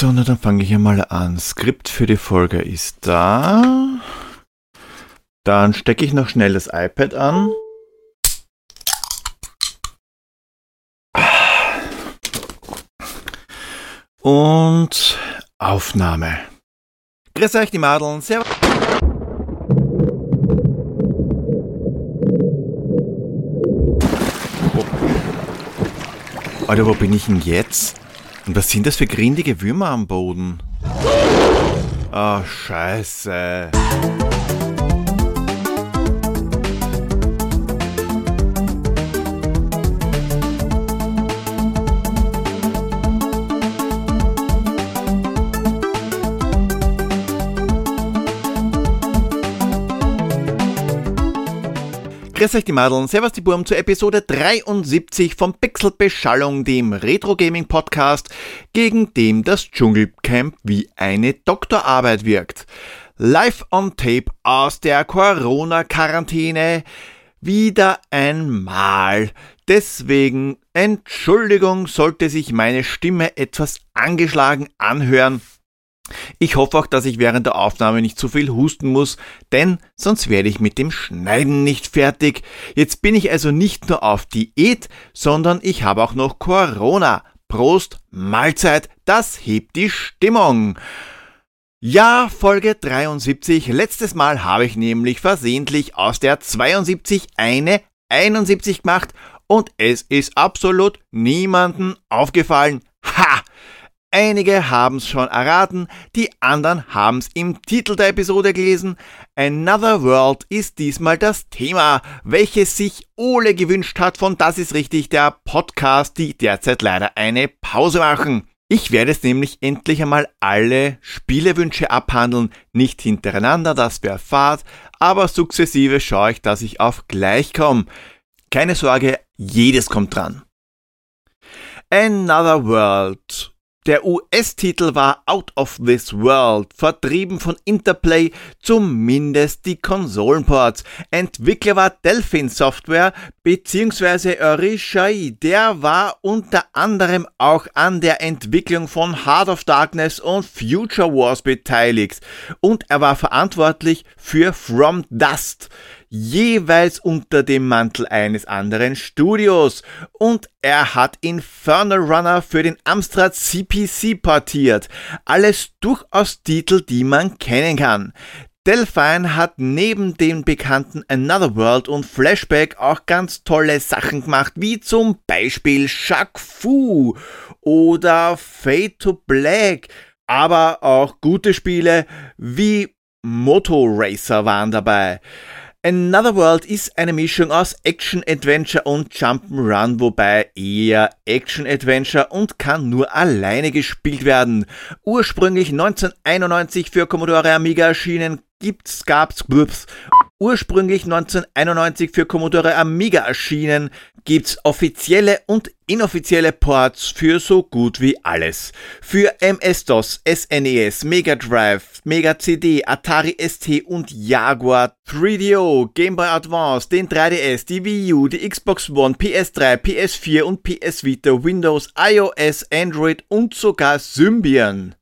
So, dann fange ich einmal an. Skript für die Folge ist da. Dann stecke ich noch schnell das iPad an. Und Aufnahme. Grüß euch, die Madeln. Servus. Alter, wo bin ich denn jetzt? Und was sind das für grindige Würmer am Boden? Ah, oh, scheiße. Grüß euch die Madeln, Servus die Burm zur Episode 73 von Pixelbeschallung, dem Retro-Gaming-Podcast, gegen dem das Dschungelcamp wie eine Doktorarbeit wirkt. Live on Tape aus der Corona-Quarantäne. Wieder einmal. Deswegen Entschuldigung, sollte sich meine Stimme etwas angeschlagen anhören. Ich hoffe auch, dass ich während der Aufnahme nicht zu viel husten muss, denn sonst werde ich mit dem Schneiden nicht fertig. Jetzt bin ich also nicht nur auf Diät, sondern ich habe auch noch Corona. Prost, Mahlzeit, das hebt die Stimmung. Ja, Folge 73. Letztes Mal habe ich nämlich versehentlich aus der 72 eine 71 gemacht und es ist absolut niemanden aufgefallen. Ha! Einige haben's schon erraten, die anderen haben's im Titel der Episode gelesen. Another World ist diesmal das Thema, welches sich Ole gewünscht hat von Das ist richtig, der Podcast, die derzeit leider eine Pause machen. Ich werde es nämlich endlich einmal alle Spielewünsche abhandeln, nicht hintereinander, das wäre fad, aber sukzessive schaue ich, dass ich auf gleich komme. Keine Sorge, jedes kommt dran. Another World der US-Titel war Out of This World, vertrieben von Interplay, zumindest die Konsolenports. Entwickler war Delphin Software bzw. Orishai, der war unter anderem auch an der Entwicklung von Heart of Darkness und Future Wars beteiligt und er war verantwortlich für From Dust jeweils unter dem Mantel eines anderen Studios. Und er hat Infernal Runner für den Amstrad CPC portiert. Alles durchaus Titel, die man kennen kann. Delphine hat neben dem bekannten Another World und Flashback auch ganz tolle Sachen gemacht, wie zum Beispiel Shaq Fu oder Fade to Black, aber auch gute Spiele wie Moto Racer waren dabei. Another World ist eine Mischung aus Action-Adventure und Jump'n'Run, wobei eher Action-Adventure und kann nur alleine gespielt werden. Ursprünglich 1991 für Commodore Amiga erschienen, gibt's, gab's, glups, ursprünglich 1991 für Commodore Amiga erschienen, gibt's offizielle und inoffizielle Ports für so gut wie alles. Für MS-DOS, SNES, Mega Drive, Mega CD, Atari ST und Jaguar, 3DO, Game Boy Advance, den 3DS, die Wii U, die Xbox One, PS3, PS4 und PS Vita, Windows, iOS, Android und sogar Symbian.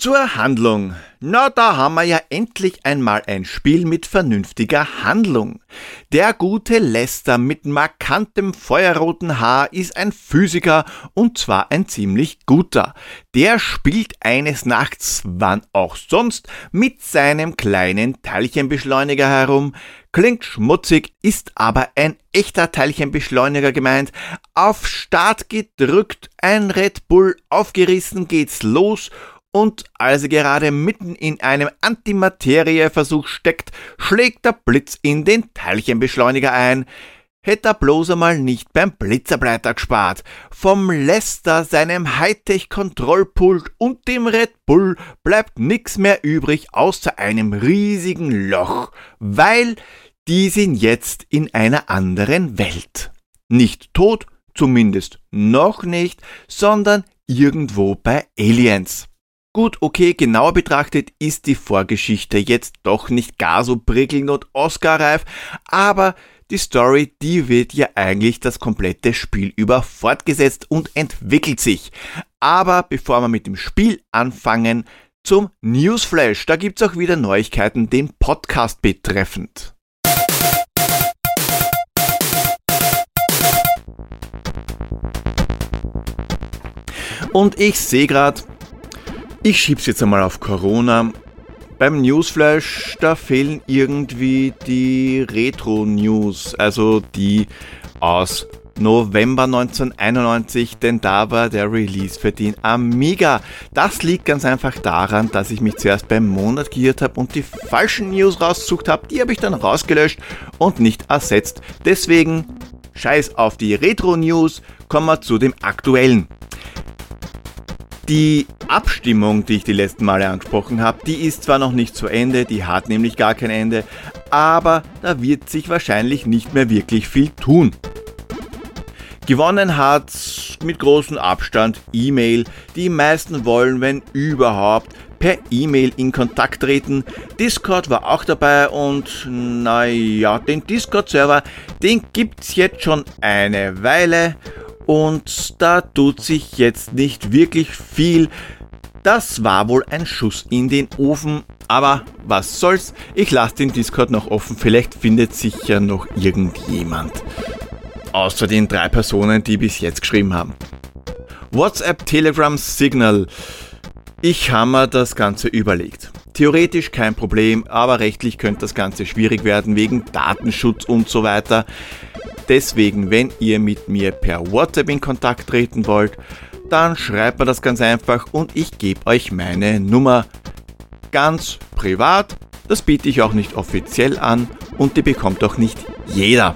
Zur Handlung. Na, da haben wir ja endlich einmal ein Spiel mit vernünftiger Handlung. Der gute Lester mit markantem feuerroten Haar ist ein Physiker und zwar ein ziemlich guter. Der spielt eines Nachts, wann auch sonst, mit seinem kleinen Teilchenbeschleuniger herum. Klingt schmutzig, ist aber ein echter Teilchenbeschleuniger gemeint. Auf Start gedrückt, ein Red Bull aufgerissen geht's los und als er gerade mitten in einem Antimaterieversuch steckt, schlägt der Blitz in den Teilchenbeschleuniger ein. Hätte er bloß einmal nicht beim Blitzerbleiter gespart. Vom Lester, seinem Hightech-Kontrollpult und dem Red Bull bleibt nix mehr übrig außer einem riesigen Loch, weil die sind jetzt in einer anderen Welt. Nicht tot, zumindest noch nicht, sondern irgendwo bei Aliens. Gut, okay, genauer betrachtet ist die Vorgeschichte jetzt doch nicht gar so prickelnd und Oscar-reif, aber die Story, die wird ja eigentlich das komplette Spiel über fortgesetzt und entwickelt sich. Aber bevor wir mit dem Spiel anfangen, zum Newsflash. Da gibt's auch wieder Neuigkeiten den Podcast betreffend. Und ich sehe gerade, ich schieb's jetzt einmal auf Corona. Beim Newsflash, da fehlen irgendwie die Retro-News, also die aus November 1991, denn da war der Release für den Amiga. Das liegt ganz einfach daran, dass ich mich zuerst beim Monat geirrt habe und die falschen News rausgesucht habe. Die habe ich dann rausgelöscht und nicht ersetzt. Deswegen scheiß auf die Retro-News, kommen wir zu dem aktuellen. Die Abstimmung, die ich die letzten Male angesprochen habe, die ist zwar noch nicht zu Ende, die hat nämlich gar kein Ende, aber da wird sich wahrscheinlich nicht mehr wirklich viel tun. Gewonnen hat mit großem Abstand E-Mail. Die meisten wollen, wenn überhaupt, per E-Mail in Kontakt treten. Discord war auch dabei und naja, den Discord-Server, den gibt's jetzt schon eine Weile und da tut sich jetzt nicht wirklich viel. Das war wohl ein Schuss in den Ofen, aber was soll's, ich lasse den Discord noch offen, vielleicht findet sich ja noch irgendjemand. Außer den drei Personen, die bis jetzt geschrieben haben. WhatsApp, Telegram, Signal. Ich habe mir das Ganze überlegt. Theoretisch kein Problem, aber rechtlich könnte das Ganze schwierig werden wegen Datenschutz und so weiter. Deswegen, wenn ihr mit mir per WhatsApp in Kontakt treten wollt, dann schreibt mir das ganz einfach und ich gebe euch meine Nummer. Ganz privat, das biete ich auch nicht offiziell an und die bekommt auch nicht jeder.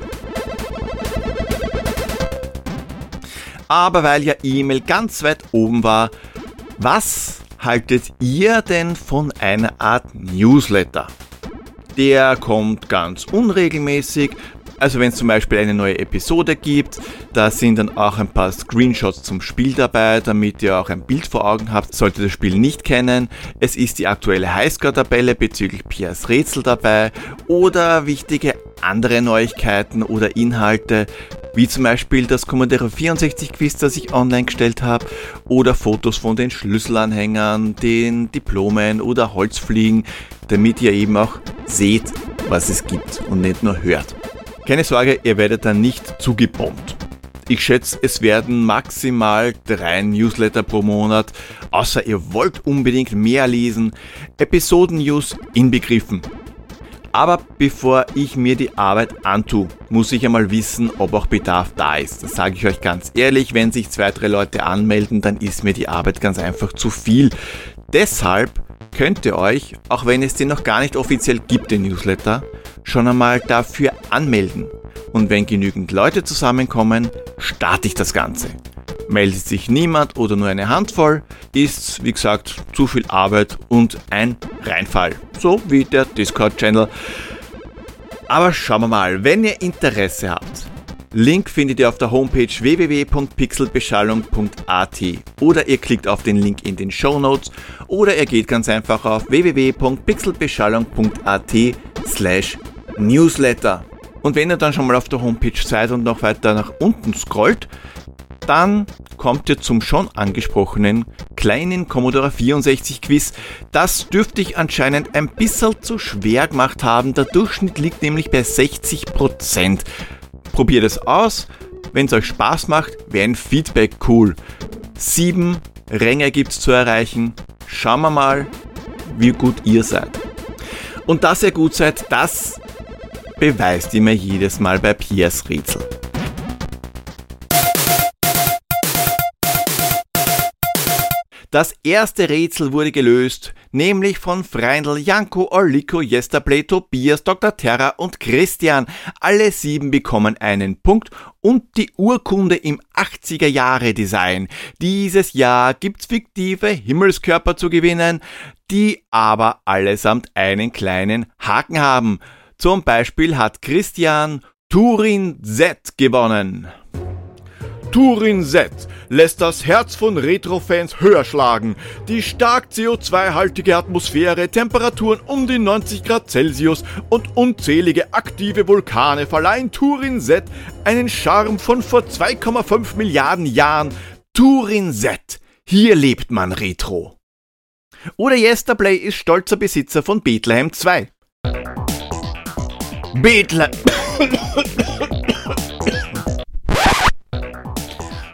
Aber weil ja E-Mail ganz weit oben war, was haltet ihr denn von einer Art Newsletter? Der kommt ganz unregelmäßig, also wenn es zum Beispiel eine neue Episode gibt, da sind dann auch ein paar Screenshots zum Spiel dabei, damit ihr auch ein Bild vor Augen habt, solltet ihr das Spiel nicht kennen. Es ist die aktuelle Highscore-Tabelle bezüglich Piers Rätsel dabei oder wichtige andere Neuigkeiten oder Inhalte, wie zum Beispiel das Commodore 64 Quiz, das ich online gestellt habe, oder Fotos von den Schlüsselanhängern, den Diplomen oder Holzfliegen, damit ihr eben auch seht, was es gibt und nicht nur hört. Keine Sorge, ihr werdet dann nicht zugebombt. Ich schätze, es werden maximal drei Newsletter pro Monat, außer ihr wollt unbedingt mehr lesen, Episoden-News inbegriffen. Aber bevor ich mir die Arbeit antue, muss ich einmal wissen, ob auch Bedarf da ist. Das sage ich euch ganz ehrlich, wenn sich zwei, drei Leute anmelden, dann ist mir die Arbeit ganz einfach zu viel. Deshalb könnt ihr euch, auch wenn es den noch gar nicht offiziell gibt, den Newsletter, schon einmal dafür anmelden. Und wenn genügend Leute zusammenkommen, starte ich das Ganze. Meldet sich niemand oder nur eine Handvoll, ist, wie gesagt, zu viel Arbeit und ein Reinfall. So wie der Discord-Channel. Aber schauen wir mal, wenn ihr Interesse habt, Link findet ihr auf der Homepage www.pixelbeschallung.at oder ihr klickt auf den Link in den Show Notes oder ihr geht ganz einfach auf www.pixelbeschallung.at slash Newsletter. Und wenn ihr dann schon mal auf der Homepage seid und noch weiter nach unten scrollt, dann kommt ihr zum schon angesprochenen kleinen Commodore 64 Quiz. Das dürfte ich anscheinend ein bisschen zu schwer gemacht haben. Der Durchschnitt liegt nämlich bei 60%. Probiert es aus. Wenn es euch Spaß macht, wäre ein Feedback cool. Sieben Ränge gibt es zu erreichen. Schauen wir mal, wie gut ihr seid. Und dass ihr gut seid, das beweist ihr mir jedes Mal bei Piers Rätsel. Das erste Rätsel wurde gelöst, nämlich von Freindl, Janko, Oliko, Yesterplay, Tobias, Dr. Terra und Christian. Alle sieben bekommen einen Punkt und die Urkunde im 80er Jahre Design. Dieses Jahr gibt's fiktive Himmelskörper zu gewinnen, die aber allesamt einen kleinen Haken haben. Zum Beispiel hat Christian Turin Z gewonnen. Turin Z lässt das Herz von Retro-Fans höher schlagen. Die stark CO2-haltige Atmosphäre, Temperaturen um die 90 Grad Celsius und unzählige aktive Vulkane verleihen Turin Z einen Charme von vor 2,5 Milliarden Jahren. Turin Z, hier lebt man Retro. Oder Yesterplay ist stolzer Besitzer von Bethlehem 2. Bethlehem.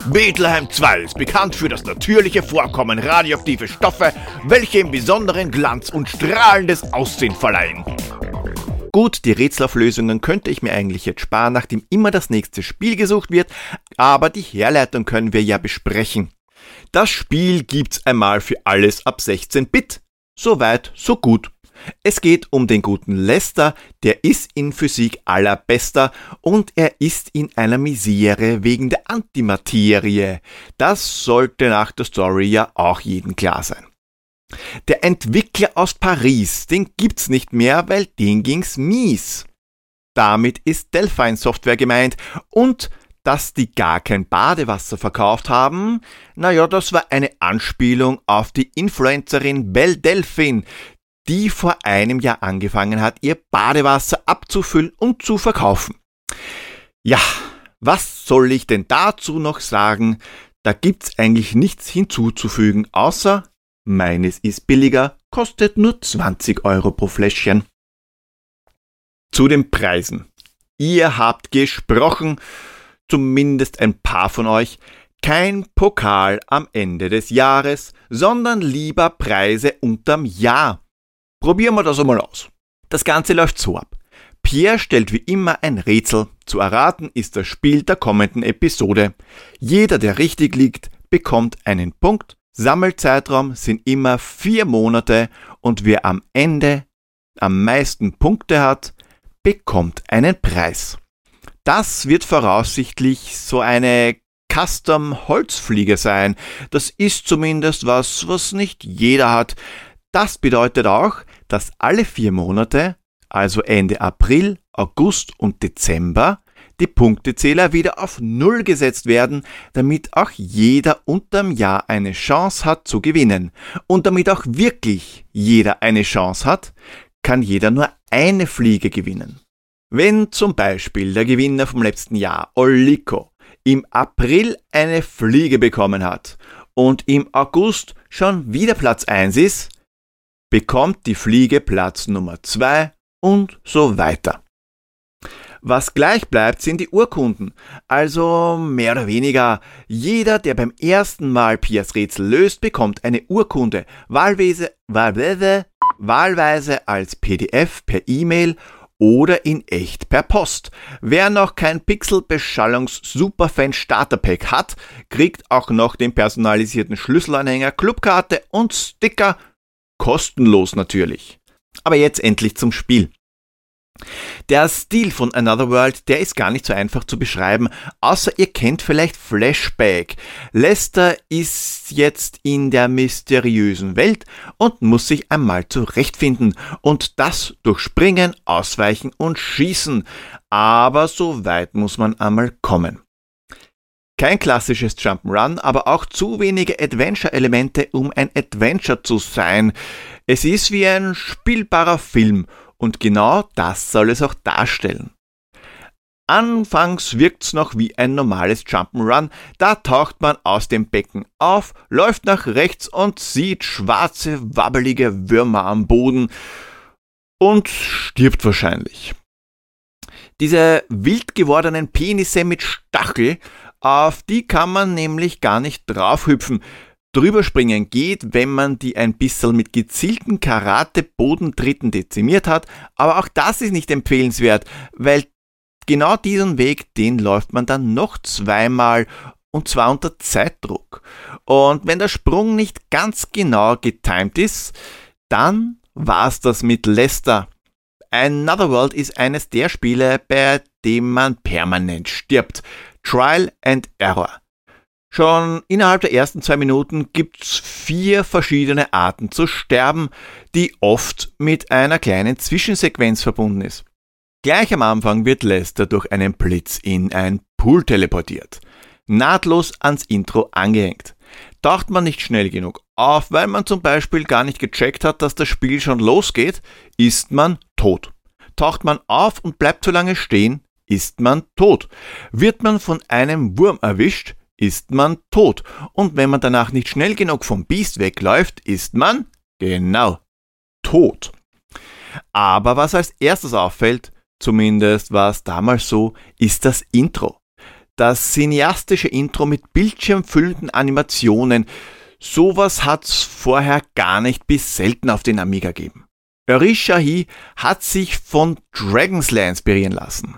Bethlehem 2 ist bekannt für das natürliche Vorkommen radioaktive Stoffe, welche im besonderen Glanz und strahlendes Aussehen verleihen. Gut, die Rätselauflösungen könnte ich mir eigentlich jetzt sparen, nachdem immer das nächste Spiel gesucht wird, aber die Herleitung können wir ja besprechen. Das Spiel gibt's einmal für alles ab 16 Bit. Soweit, so gut. Es geht um den guten Lester, der ist in Physik allerbester und er ist in einer Misere wegen der Antimaterie. Das sollte nach der Story ja auch jedem klar sein. Der Entwickler aus Paris, den gibt's nicht mehr, weil den ging's mies. Damit ist Delphine Software gemeint und dass die gar kein Badewasser verkauft haben, naja, das war eine Anspielung auf die Influencerin Belle Delphine, die vor einem Jahr angefangen hat, ihr Badewasser abzufüllen und zu verkaufen. Ja, was soll ich denn dazu noch sagen? Da gibt's eigentlich nichts hinzuzufügen, außer meines ist billiger, kostet nur 20 Euro pro Fläschchen. Zu den Preisen. Ihr habt gesprochen, zumindest ein paar von euch, kein Pokal am Ende des Jahres, sondern lieber Preise unterm Jahr. Probieren wir das einmal aus. Das Ganze läuft so ab. Pierre stellt wie immer ein Rätsel. Zu erraten ist das Spiel der kommenden Episode. Jeder, der richtig liegt, bekommt einen Punkt. Sammelzeitraum sind immer vier Monate und wer am Ende am meisten Punkte hat, bekommt einen Preis. Das wird voraussichtlich so eine Custom Holzfliege sein. Das ist zumindest was, was nicht jeder hat. Das bedeutet auch, dass alle vier Monate, also Ende April, August und Dezember, die Punktezähler wieder auf Null gesetzt werden, damit auch jeder unterm Jahr eine Chance hat zu gewinnen. Und damit auch wirklich jeder eine Chance hat, kann jeder nur eine Fliege gewinnen. Wenn zum Beispiel der Gewinner vom letzten Jahr, Oliko, im April eine Fliege bekommen hat und im August schon wieder Platz 1 ist, bekommt die Fliege Platz Nummer 2 und so weiter. Was gleich bleibt, sind die Urkunden. Also mehr oder weniger, jeder, der beim ersten Mal Pias Rätsel löst, bekommt eine Urkunde, wahlweise, wahlweise, wahlweise als PDF per E-Mail oder in echt per Post. Wer noch kein Pixel-Beschallungs Superfan Starter Pack hat, kriegt auch noch den personalisierten Schlüsselanhänger, Clubkarte und Sticker Kostenlos natürlich. Aber jetzt endlich zum Spiel. Der Stil von Another World, der ist gar nicht so einfach zu beschreiben, außer ihr kennt vielleicht Flashback. Lester ist jetzt in der mysteriösen Welt und muss sich einmal zurechtfinden und das durch Springen, Ausweichen und Schießen. Aber so weit muss man einmal kommen. Kein klassisches Jump'n'Run, aber auch zu wenige Adventure-Elemente, um ein Adventure zu sein. Es ist wie ein spielbarer Film und genau das soll es auch darstellen. Anfangs wirkt's noch wie ein normales Jump'n'Run, da taucht man aus dem Becken auf, läuft nach rechts und sieht schwarze, wabbelige Würmer am Boden und stirbt wahrscheinlich. Diese wild gewordenen Penisse mit Stachel auf die kann man nämlich gar nicht draufhüpfen. Drüberspringen geht, wenn man die ein bisschen mit gezielten Karate-Bodentritten dezimiert hat, aber auch das ist nicht empfehlenswert, weil genau diesen Weg, den läuft man dann noch zweimal und zwar unter Zeitdruck. Und wenn der Sprung nicht ganz genau getimt ist, dann war's das mit Lester. Another World ist eines der Spiele, bei dem man permanent stirbt. Trial and Error. Schon innerhalb der ersten zwei Minuten gibt's vier verschiedene Arten zu sterben, die oft mit einer kleinen Zwischensequenz verbunden ist. Gleich am Anfang wird Lester durch einen Blitz in ein Pool teleportiert. nahtlos ans Intro angehängt. Taucht man nicht schnell genug auf, weil man zum Beispiel gar nicht gecheckt hat, dass das Spiel schon losgeht, ist man tot. Taucht man auf und bleibt zu lange stehen, ist man tot. Wird man von einem Wurm erwischt, ist man tot. Und wenn man danach nicht schnell genug vom Biest wegläuft, ist man, genau, tot. Aber was als erstes auffällt, zumindest war es damals so, ist das Intro. Das cineastische Intro mit bildschirmfüllenden Animationen. Sowas hat's vorher gar nicht bis selten auf den Amiga gegeben. Shahi hat sich von Dragon's Lair inspirieren lassen.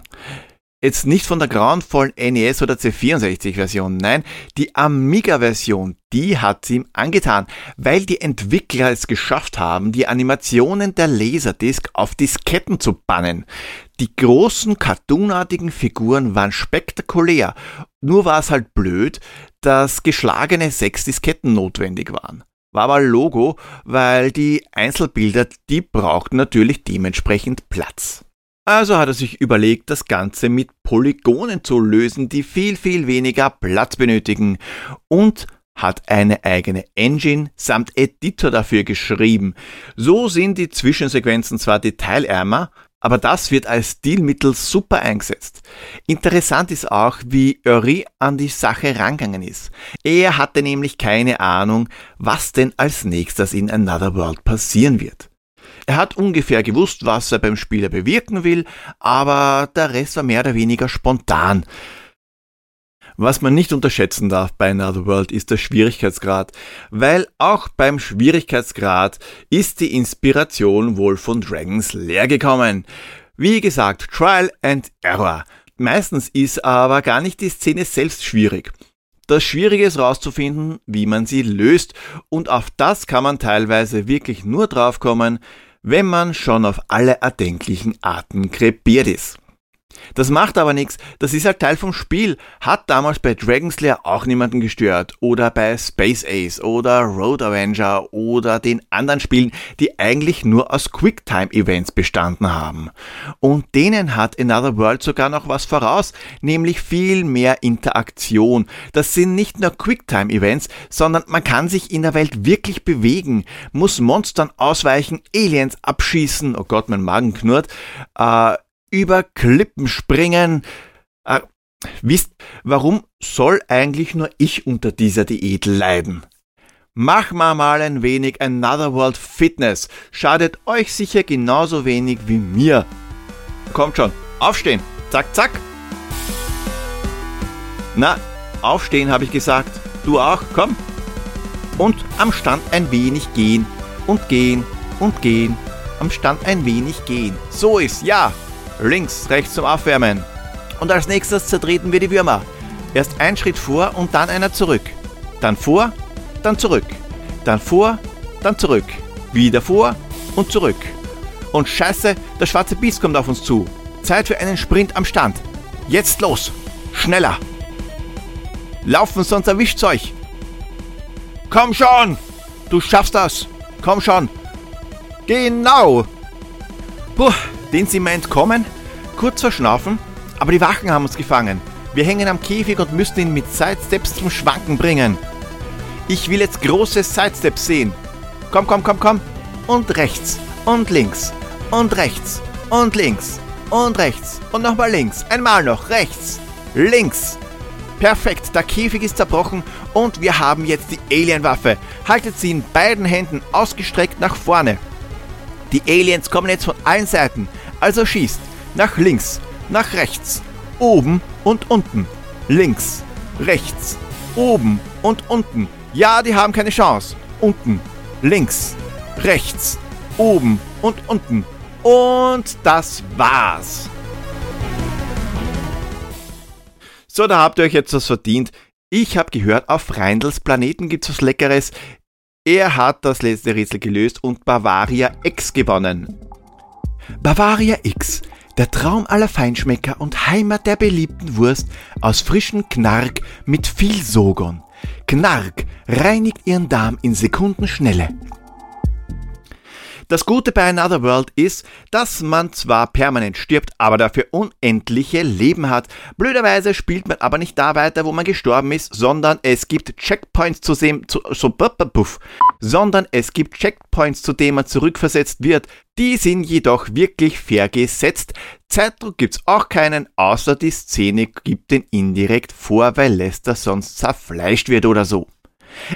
Jetzt nicht von der grauenvollen NES oder C64 Version, nein, die Amiga Version, die hat ihm angetan, weil die Entwickler es geschafft haben, die Animationen der Laserdisc auf Disketten zu bannen. Die großen cartoonartigen Figuren waren spektakulär, nur war es halt blöd, dass geschlagene sechs Disketten notwendig waren war aber Logo, weil die Einzelbilder, die brauchten natürlich dementsprechend Platz. Also hat er sich überlegt, das Ganze mit Polygonen zu lösen, die viel, viel weniger Platz benötigen und hat eine eigene Engine samt Editor dafür geschrieben. So sind die Zwischensequenzen zwar detailärmer, aber das wird als Stilmittel super eingesetzt. Interessant ist auch, wie Uri an die Sache rangegangen ist. Er hatte nämlich keine Ahnung, was denn als nächstes in Another World passieren wird. Er hat ungefähr gewusst, was er beim Spieler bewirken will, aber der Rest war mehr oder weniger spontan. Was man nicht unterschätzen darf bei Another World ist der Schwierigkeitsgrad, weil auch beim Schwierigkeitsgrad ist die Inspiration wohl von Dragons leer gekommen. Wie gesagt, Trial and Error. Meistens ist aber gar nicht die Szene selbst schwierig. Das Schwierige ist herauszufinden, wie man sie löst und auf das kann man teilweise wirklich nur draufkommen, wenn man schon auf alle erdenklichen Arten krepiert ist. Das macht aber nichts, das ist halt Teil vom Spiel. Hat damals bei Dragon's Lair auch niemanden gestört. Oder bei Space Ace oder Road Avenger oder den anderen Spielen, die eigentlich nur aus Quicktime-Events bestanden haben. Und denen hat Another World sogar noch was voraus, nämlich viel mehr Interaktion. Das sind nicht nur Quicktime-Events, sondern man kann sich in der Welt wirklich bewegen, muss Monstern ausweichen, Aliens abschießen, oh Gott, mein Magen knurrt, äh, über Klippen springen. Äh, wisst, warum soll eigentlich nur ich unter dieser Diät leiden? Mach mal mal ein wenig Another World Fitness. Schadet euch sicher genauso wenig wie mir. Kommt schon, aufstehen. Zack, zack. Na, aufstehen habe ich gesagt. Du auch, komm. Und am Stand ein wenig gehen und gehen und gehen. Am Stand ein wenig gehen. So ist, ja. Links, rechts zum Aufwärmen. Und als nächstes zertreten wir die Würmer. Erst ein Schritt vor und dann einer zurück. Dann vor, dann zurück. Dann vor, dann zurück. Wieder vor und zurück. Und scheiße, der schwarze Biest kommt auf uns zu. Zeit für einen Sprint am Stand. Jetzt los. Schneller. Laufen, sonst erwischt's euch. Komm schon. Du schaffst das. Komm schon. Genau. Puh. Den sind wir entkommen, kurz verschnaufen, aber die Wachen haben uns gefangen. Wir hängen am Käfig und müssen ihn mit Sidesteps zum Schwanken bringen. Ich will jetzt große Sidesteps sehen. Komm, komm, komm, komm. Und rechts. Und links. Und rechts. Und links. Und rechts. Und nochmal links. Einmal noch. Rechts. Links. Perfekt, der Käfig ist zerbrochen und wir haben jetzt die Alienwaffe. Haltet sie in beiden Händen ausgestreckt nach vorne. Die Aliens kommen jetzt von allen Seiten. Also schießt nach links, nach rechts, oben und unten. Links, rechts, oben und unten. Ja, die haben keine Chance. Unten, links, rechts, oben und unten. Und das war's. So, da habt ihr euch jetzt was verdient. Ich habe gehört, auf Reindls Planeten gibt's was Leckeres. Er hat das letzte Rätsel gelöst und Bavaria X gewonnen. Bavaria X, der Traum aller Feinschmecker und Heimat der beliebten Wurst aus frischem Knark mit viel Sogon. Knark reinigt ihren Darm in Sekundenschnelle. Das Gute bei Another World ist, dass man zwar permanent stirbt, aber dafür unendliche Leben hat. Blöderweise spielt man aber nicht da weiter, wo man gestorben ist, sondern es gibt Checkpoints zu dem, zu, so, puff, sondern es gibt Checkpoints, zu denen man zurückversetzt wird. Die sind jedoch wirklich fair gesetzt. Zeitdruck gibt's auch keinen, außer die Szene gibt den indirekt vor, weil Lester sonst zerfleischt wird oder so.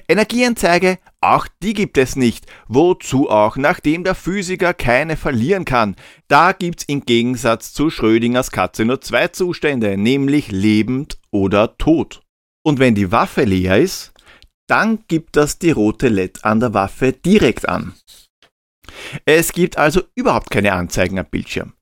Energieanzeige, auch die gibt es nicht. Wozu auch, nachdem der Physiker keine verlieren kann. Da gibt's im Gegensatz zu Schrödingers Katze nur zwei Zustände, nämlich lebend oder tot. Und wenn die Waffe leer ist, dann gibt das die rote LED an der Waffe direkt an. Es gibt also überhaupt keine Anzeigen am Bildschirm.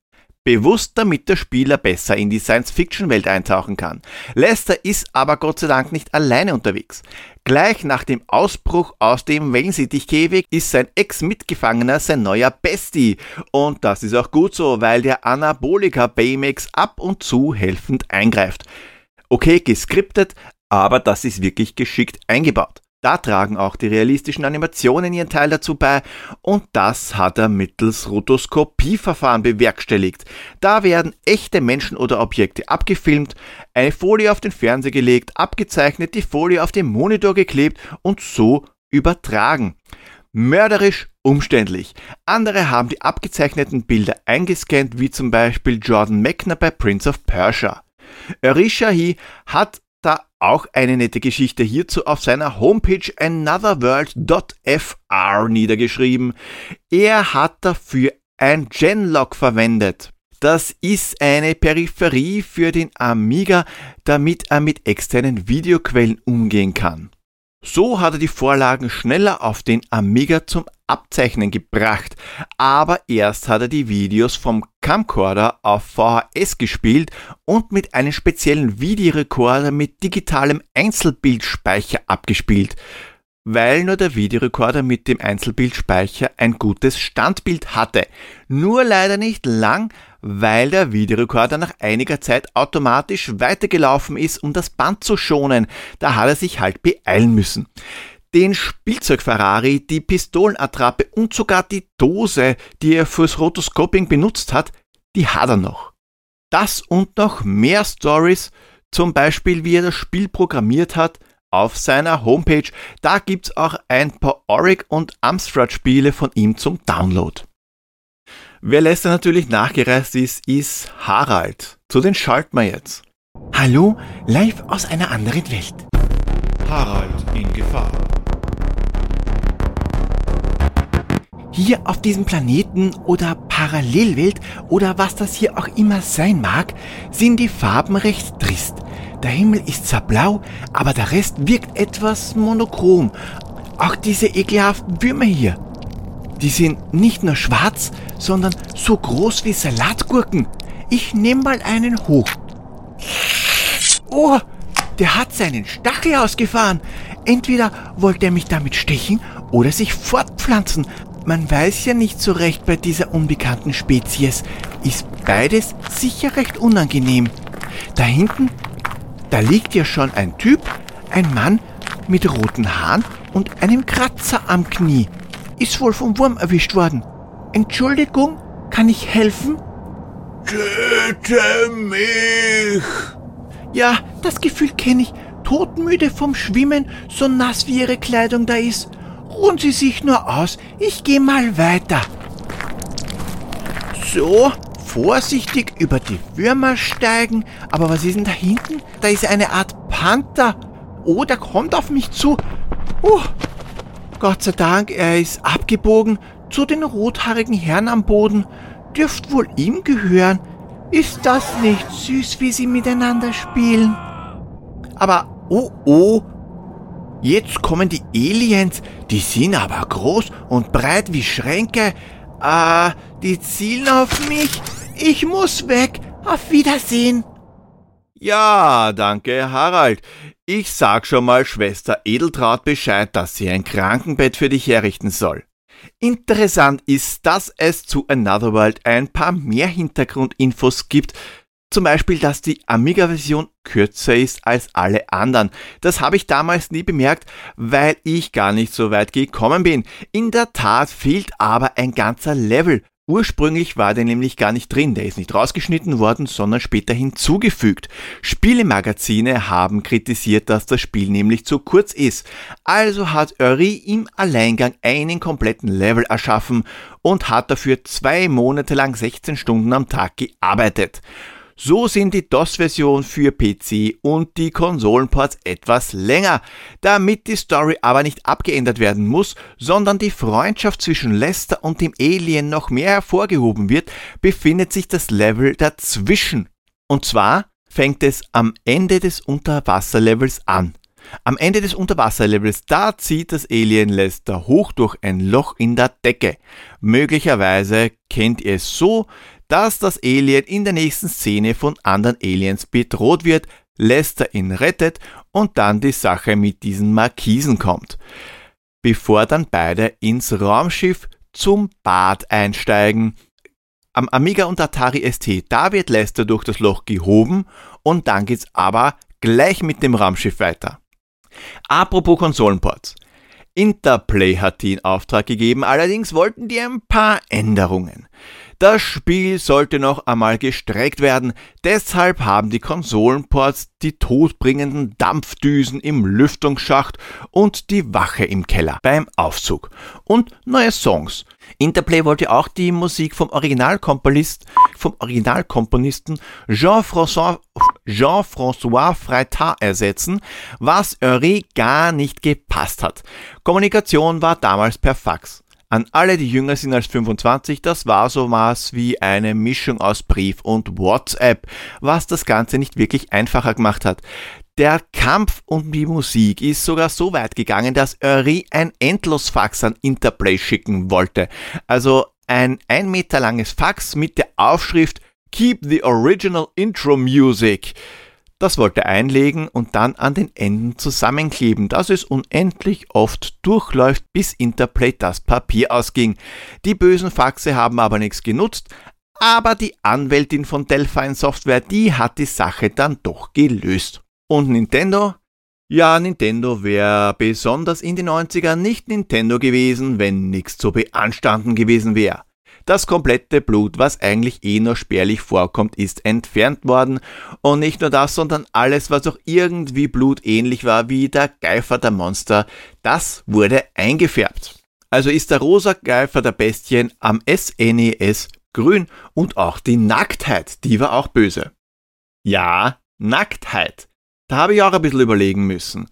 Bewusst, damit der Spieler besser in die Science-Fiction-Welt eintauchen kann. Lester ist aber Gott sei Dank nicht alleine unterwegs. Gleich nach dem Ausbruch aus dem Wellensittichkäfig ist sein Ex-Mitgefangener sein neuer Bestie. Und das ist auch gut so, weil der Anabolika Baymax ab und zu helfend eingreift. Okay, geskriptet, aber das ist wirklich geschickt eingebaut. Da tragen auch die realistischen Animationen ihren Teil dazu bei und das hat er mittels Rotoskopieverfahren bewerkstelligt. Da werden echte Menschen oder Objekte abgefilmt, eine Folie auf den Fernseher gelegt, abgezeichnet, die Folie auf den Monitor geklebt und so übertragen. Mörderisch umständlich. Andere haben die abgezeichneten Bilder eingescannt, wie zum Beispiel Jordan Mechner bei Prince of Persia. Arishahi hat da auch eine nette Geschichte hierzu auf seiner Homepage anotherworld.fr niedergeschrieben. Er hat dafür ein Genlock verwendet. Das ist eine Peripherie für den Amiga, damit er mit externen Videoquellen umgehen kann. So hat er die Vorlagen schneller auf den Amiga zum Abzeichnen gebracht, aber erst hat er die Videos vom Camcorder auf VHS gespielt und mit einem speziellen Videorekorder mit digitalem Einzelbildspeicher abgespielt, weil nur der Videorekorder mit dem Einzelbildspeicher ein gutes Standbild hatte. Nur leider nicht lang, weil der Videorekorder nach einiger Zeit automatisch weitergelaufen ist, um das Band zu schonen. Da hat er sich halt beeilen müssen. Den Spielzeug Ferrari, die Pistolenattrappe und sogar die Dose, die er fürs Rotoscoping benutzt hat, die hat er noch. Das und noch mehr Stories, zum Beispiel wie er das Spiel programmiert hat, auf seiner Homepage. Da gibt's auch ein paar Auric und Amstrad Spiele von ihm zum Download. Wer Lester natürlich nachgereist ist, ist Harald. Zu den schalten wir jetzt. Hallo, live aus einer anderen Welt. Harald in Gefahr. Hier auf diesem Planeten oder Parallelwelt oder was das hier auch immer sein mag, sind die Farben recht trist. Der Himmel ist zwar blau, aber der Rest wirkt etwas monochrom. Auch diese ekelhaften Würmer hier. Die sind nicht nur schwarz, sondern so groß wie Salatgurken. Ich nehme mal einen hoch. Oh, der hat seinen Stachel ausgefahren. Entweder wollte er mich damit stechen oder sich fortpflanzen. Man weiß ja nicht so recht bei dieser unbekannten Spezies. Ist beides sicher recht unangenehm. Da hinten, da liegt ja schon ein Typ, ein Mann mit roten Haaren und einem Kratzer am Knie. Ist wohl vom Wurm erwischt worden. Entschuldigung, kann ich helfen? Töte mich! Ja, das Gefühl kenne ich. Todmüde vom Schwimmen, so nass wie Ihre Kleidung da ist. Ruhen Sie sich nur aus, ich gehe mal weiter. So, vorsichtig über die Würmer steigen. Aber was ist denn da hinten? Da ist eine Art Panther. Oh, der kommt auf mich zu. Uh, Gott sei Dank, er ist abgebogen zu den rothaarigen Herren am Boden. Dürft wohl ihm gehören. Ist das nicht süß, wie sie miteinander spielen? Aber, oh oh, jetzt kommen die Aliens. Die sind aber groß und breit wie Schränke. Ah, die zielen auf mich. Ich muss weg. Auf Wiedersehen. Ja, danke, Harald. Ich sag schon mal Schwester Edeltraut Bescheid, dass sie ein Krankenbett für dich herrichten soll. Interessant ist, dass es zu Another World ein paar mehr Hintergrundinfos gibt. Zum Beispiel, dass die Amiga-Version kürzer ist als alle anderen. Das habe ich damals nie bemerkt, weil ich gar nicht so weit gekommen bin. In der Tat fehlt aber ein ganzer Level. Ursprünglich war der nämlich gar nicht drin, der ist nicht rausgeschnitten worden, sondern später hinzugefügt. Spielemagazine haben kritisiert, dass das Spiel nämlich zu kurz ist. Also hat Uri im Alleingang einen kompletten Level erschaffen und hat dafür zwei Monate lang 16 Stunden am Tag gearbeitet. So sind die DOS-Version für PC und die Konsolenports etwas länger. Damit die Story aber nicht abgeändert werden muss, sondern die Freundschaft zwischen Lester und dem Alien noch mehr hervorgehoben wird, befindet sich das Level dazwischen. Und zwar fängt es am Ende des Unterwasserlevels an. Am Ende des Unterwasserlevels, da zieht das Alien Lester hoch durch ein Loch in der Decke. Möglicherweise kennt ihr es so, dass das Alien in der nächsten Szene von anderen Aliens bedroht wird, Lester ihn rettet und dann die Sache mit diesen Markisen kommt. Bevor dann beide ins Raumschiff zum Bad einsteigen. Am Amiga und Atari ST, da wird Lester durch das Loch gehoben und dann geht's aber gleich mit dem Raumschiff weiter. Apropos Konsolenports. Interplay hat die in Auftrag gegeben, allerdings wollten die ein paar Änderungen. Das Spiel sollte noch einmal gestreckt werden, deshalb haben die Konsolenports die todbringenden Dampfdüsen im Lüftungsschacht und die Wache im Keller beim Aufzug und neue Songs. Interplay wollte auch die Musik vom Originalkomponist, vom Originalkomponisten Jean-François Jean-François Freitas ersetzen, was Henri gar nicht gepasst hat. Kommunikation war damals per Fax. An alle, die jünger sind als 25, das war so was wie eine Mischung aus Brief und WhatsApp, was das Ganze nicht wirklich einfacher gemacht hat. Der Kampf um die Musik ist sogar so weit gegangen, dass Uri ein Endlosfax an Interplay schicken wollte. Also ein ein Meter langes Fax mit der Aufschrift Keep the Original Intro Music. Das wollte er einlegen und dann an den Enden zusammenkleben, dass es unendlich oft durchläuft, bis Interplay das Papier ausging. Die bösen Faxe haben aber nichts genutzt, aber die Anwältin von Delphine Software, die hat die Sache dann doch gelöst. Und Nintendo? Ja, Nintendo wäre besonders in den 90ern nicht Nintendo gewesen, wenn nichts zu beanstanden gewesen wäre. Das komplette Blut, was eigentlich eh nur spärlich vorkommt, ist entfernt worden. Und nicht nur das, sondern alles, was auch irgendwie blutähnlich war, wie der Geifer der Monster, das wurde eingefärbt. Also ist der rosa Geifer der Bestien am SNES e grün und auch die Nacktheit, die war auch böse. Ja, Nacktheit. Da habe ich auch ein bisschen überlegen müssen.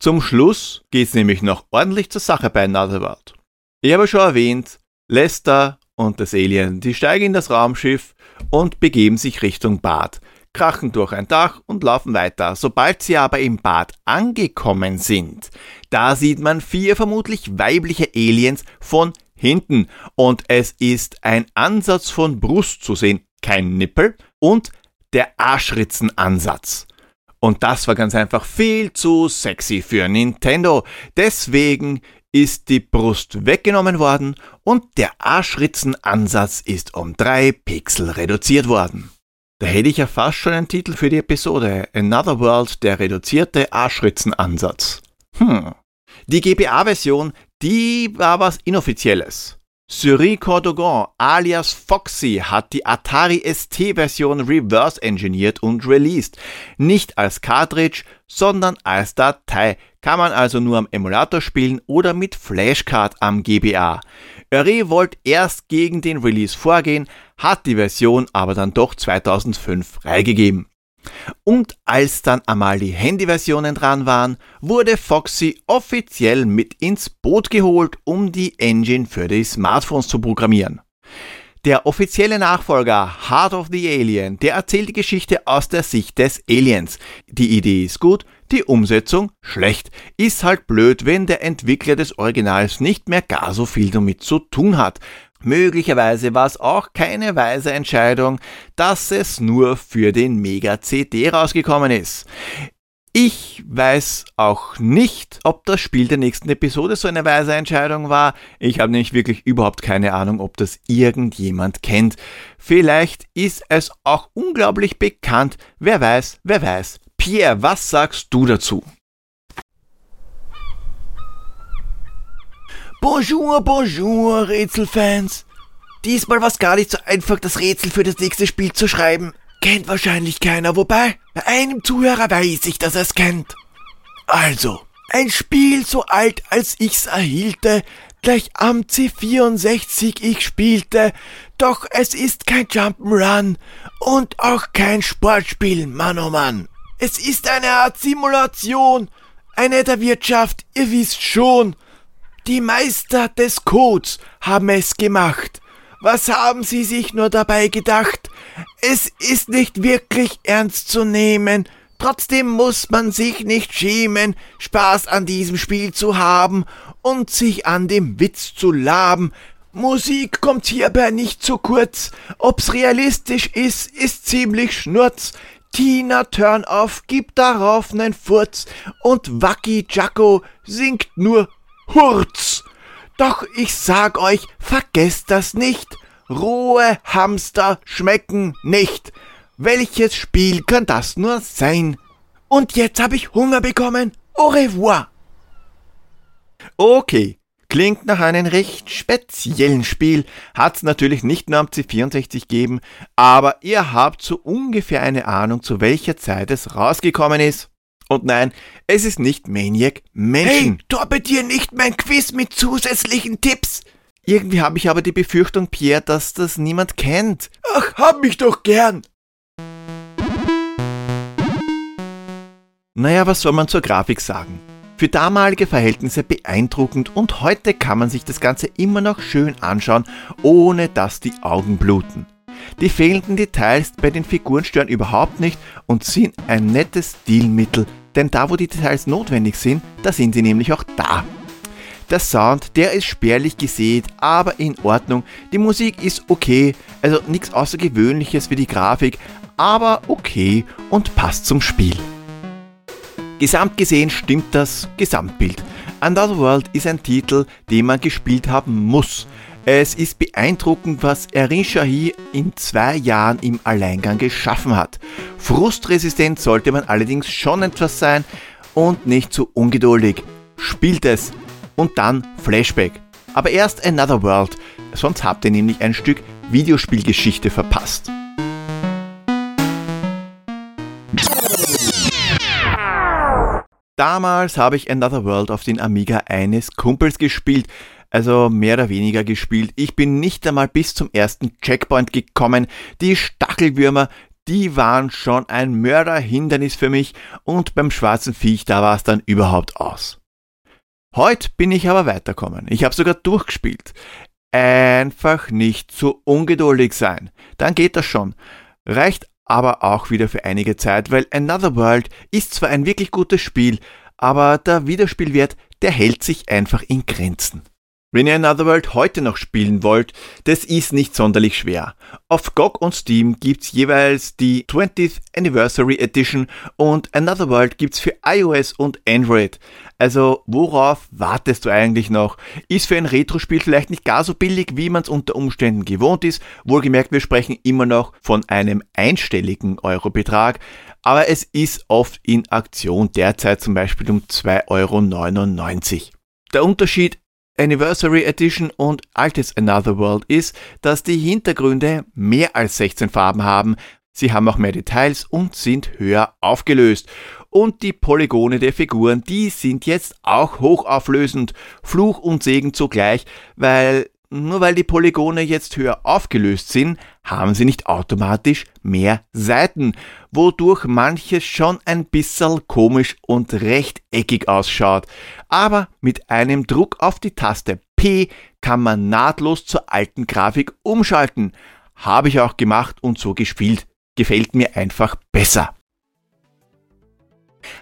Zum Schluss geht's nämlich noch ordentlich zur Sache bei Anotherworld. Ich habe schon erwähnt, Lester und das Alien, die steigen in das Raumschiff und begeben sich Richtung Bad, krachen durch ein Dach und laufen weiter. Sobald sie aber im Bad angekommen sind, da sieht man vier vermutlich weibliche Aliens von hinten und es ist ein Ansatz von Brust zu sehen, kein Nippel und der Arschritzenansatz. Und das war ganz einfach viel zu sexy für Nintendo. Deswegen ist die Brust weggenommen worden und der Arschritzenansatz ist um drei Pixel reduziert worden. Da hätte ich ja fast schon einen Titel für die Episode. Another World, der reduzierte Arschritzenansatz. Hm. Die GBA-Version, die war was Inoffizielles. Cyri Cordogon alias Foxy hat die Atari ST-Version reverse engineert und released. Nicht als Cartridge, sondern als Datei. Kann man also nur am Emulator spielen oder mit Flashcard am GBA. Uri wollte erst gegen den Release vorgehen, hat die Version aber dann doch 2005 freigegeben. Und als dann einmal die Handyversionen dran waren, wurde Foxy offiziell mit ins Boot geholt, um die Engine für die Smartphones zu programmieren. Der offizielle Nachfolger Heart of the Alien, der erzählt die Geschichte aus der Sicht des Aliens. Die Idee ist gut, die Umsetzung schlecht. Ist halt blöd, wenn der Entwickler des Originals nicht mehr gar so viel damit zu tun hat. Möglicherweise war es auch keine weise Entscheidung, dass es nur für den Mega CD rausgekommen ist. Ich weiß auch nicht, ob das Spiel der nächsten Episode so eine weise Entscheidung war. Ich habe nämlich wirklich überhaupt keine Ahnung, ob das irgendjemand kennt. Vielleicht ist es auch unglaublich bekannt. Wer weiß, wer weiß. Pierre, was sagst du dazu? Bonjour, bonjour, Rätselfans. Diesmal war es gar nicht so einfach, das Rätsel für das nächste Spiel zu schreiben. Kennt wahrscheinlich keiner, wobei bei einem Zuhörer weiß ich, dass er es kennt. Also, ein Spiel so alt, als ich's erhielte, gleich am C64 ich spielte, doch es ist kein Jump'n'Run und auch kein Sportspiel, Mann oh Mann. Es ist eine Art Simulation, eine der Wirtschaft, ihr wisst schon. Die Meister des Codes haben es gemacht. Was haben Sie sich nur dabei gedacht? Es ist nicht wirklich ernst zu nehmen. Trotzdem muss man sich nicht schämen, Spaß an diesem Spiel zu haben und sich an dem Witz zu laben. Musik kommt hierbei nicht zu kurz. Ob's realistisch ist, ist ziemlich schnurz. Tina Turnoff gibt darauf nen Furz und Wacky Jacko singt nur Hurz. Doch ich sag euch, vergesst das nicht. Rohe Hamster schmecken nicht. Welches Spiel kann das nur sein? Und jetzt habe ich Hunger bekommen. Au revoir. Okay, klingt nach einem recht speziellen Spiel. Hat's natürlich nicht nur am C64 gegeben, aber ihr habt so ungefähr eine Ahnung, zu welcher Zeit es rausgekommen ist. Und nein, es ist nicht Maniac Mansion. Hey, torpedier nicht mein Quiz mit zusätzlichen Tipps. Irgendwie habe ich aber die Befürchtung, Pierre, dass das niemand kennt. Ach, hab mich doch gern. Naja, was soll man zur Grafik sagen? Für damalige Verhältnisse beeindruckend und heute kann man sich das Ganze immer noch schön anschauen, ohne dass die Augen bluten. Die fehlenden Details bei den Figuren stören überhaupt nicht und sind ein nettes Stilmittel, denn da wo die Details notwendig sind, da sind sie nämlich auch da. Der Sound, der ist spärlich gesät, aber in Ordnung. Die Musik ist okay, also nichts Außergewöhnliches für die Grafik, aber okay und passt zum Spiel. Gesamt gesehen stimmt das Gesamtbild. Another World ist ein Titel, den man gespielt haben muss. Es ist beeindruckend, was Erin Shahi in zwei Jahren im Alleingang geschaffen hat. Frustresistent sollte man allerdings schon etwas sein und nicht zu ungeduldig. Spielt es, und dann Flashback. Aber erst Another World, sonst habt ihr nämlich ein Stück Videospielgeschichte verpasst. Damals habe ich Another World auf den Amiga eines Kumpels gespielt, also mehr oder weniger gespielt. Ich bin nicht einmal bis zum ersten Checkpoint gekommen. Die Stachelwürmer, die waren schon ein Mörderhindernis für mich und beim schwarzen Viech, da war es dann überhaupt aus. Heute bin ich aber weiterkommen. Ich habe sogar durchgespielt. Einfach nicht zu ungeduldig sein. Dann geht das schon. Reicht aber auch wieder für einige Zeit, weil Another World ist zwar ein wirklich gutes Spiel, aber der Wiederspielwert, der hält sich einfach in Grenzen. Wenn ihr Another World heute noch spielen wollt, das ist nicht sonderlich schwer. Auf GOG und Steam gibt's jeweils die 20th Anniversary Edition und Another World gibt's für iOS und Android. Also worauf wartest du eigentlich noch? Ist für ein Retro-Spiel vielleicht nicht gar so billig, wie man es unter Umständen gewohnt ist. Wohlgemerkt, wir sprechen immer noch von einem einstelligen Eurobetrag, aber es ist oft in Aktion derzeit zum Beispiel um 2,99 Euro. Der Unterschied Anniversary Edition und altes Another World ist, dass die Hintergründe mehr als 16 Farben haben, sie haben auch mehr Details und sind höher aufgelöst. Und die Polygone der Figuren, die sind jetzt auch hochauflösend, Fluch und Segen zugleich, weil nur weil die Polygone jetzt höher aufgelöst sind, haben sie nicht automatisch mehr Seiten, wodurch manches schon ein bisschen komisch und rechteckig ausschaut. Aber mit einem Druck auf die Taste P kann man nahtlos zur alten Grafik umschalten. Habe ich auch gemacht und so gespielt. Gefällt mir einfach besser.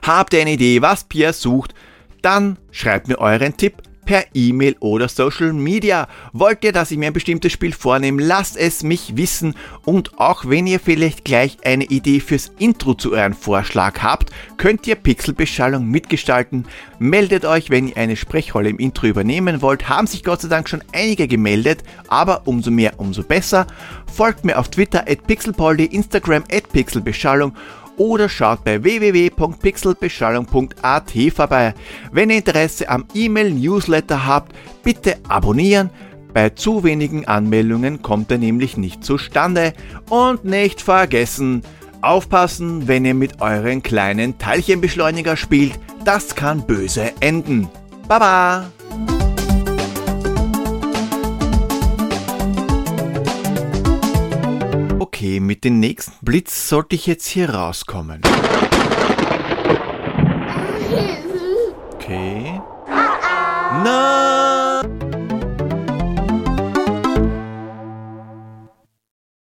Habt ihr eine Idee, was Pierre sucht? Dann schreibt mir euren Tipp per E-Mail oder Social Media. Wollt ihr, dass ich mir ein bestimmtes Spiel vornehme, lasst es mich wissen und auch wenn ihr vielleicht gleich eine Idee fürs Intro zu euren Vorschlag habt, könnt ihr Pixelbeschallung mitgestalten. Meldet euch, wenn ihr eine Sprechrolle im Intro übernehmen wollt. Haben sich Gott sei Dank schon einige gemeldet, aber umso mehr, umso besser. Folgt mir auf Twitter at pixelpoldi, Instagram at pixelbeschallung oder schaut bei www.pixelbeschallung.at vorbei. Wenn ihr Interesse am E-Mail-Newsletter habt, bitte abonnieren. Bei zu wenigen Anmeldungen kommt er nämlich nicht zustande. Und nicht vergessen, aufpassen, wenn ihr mit euren kleinen Teilchenbeschleuniger spielt, das kann böse enden. Baba! Okay, mit dem nächsten Blitz sollte ich jetzt hier rauskommen. Okay. Nein!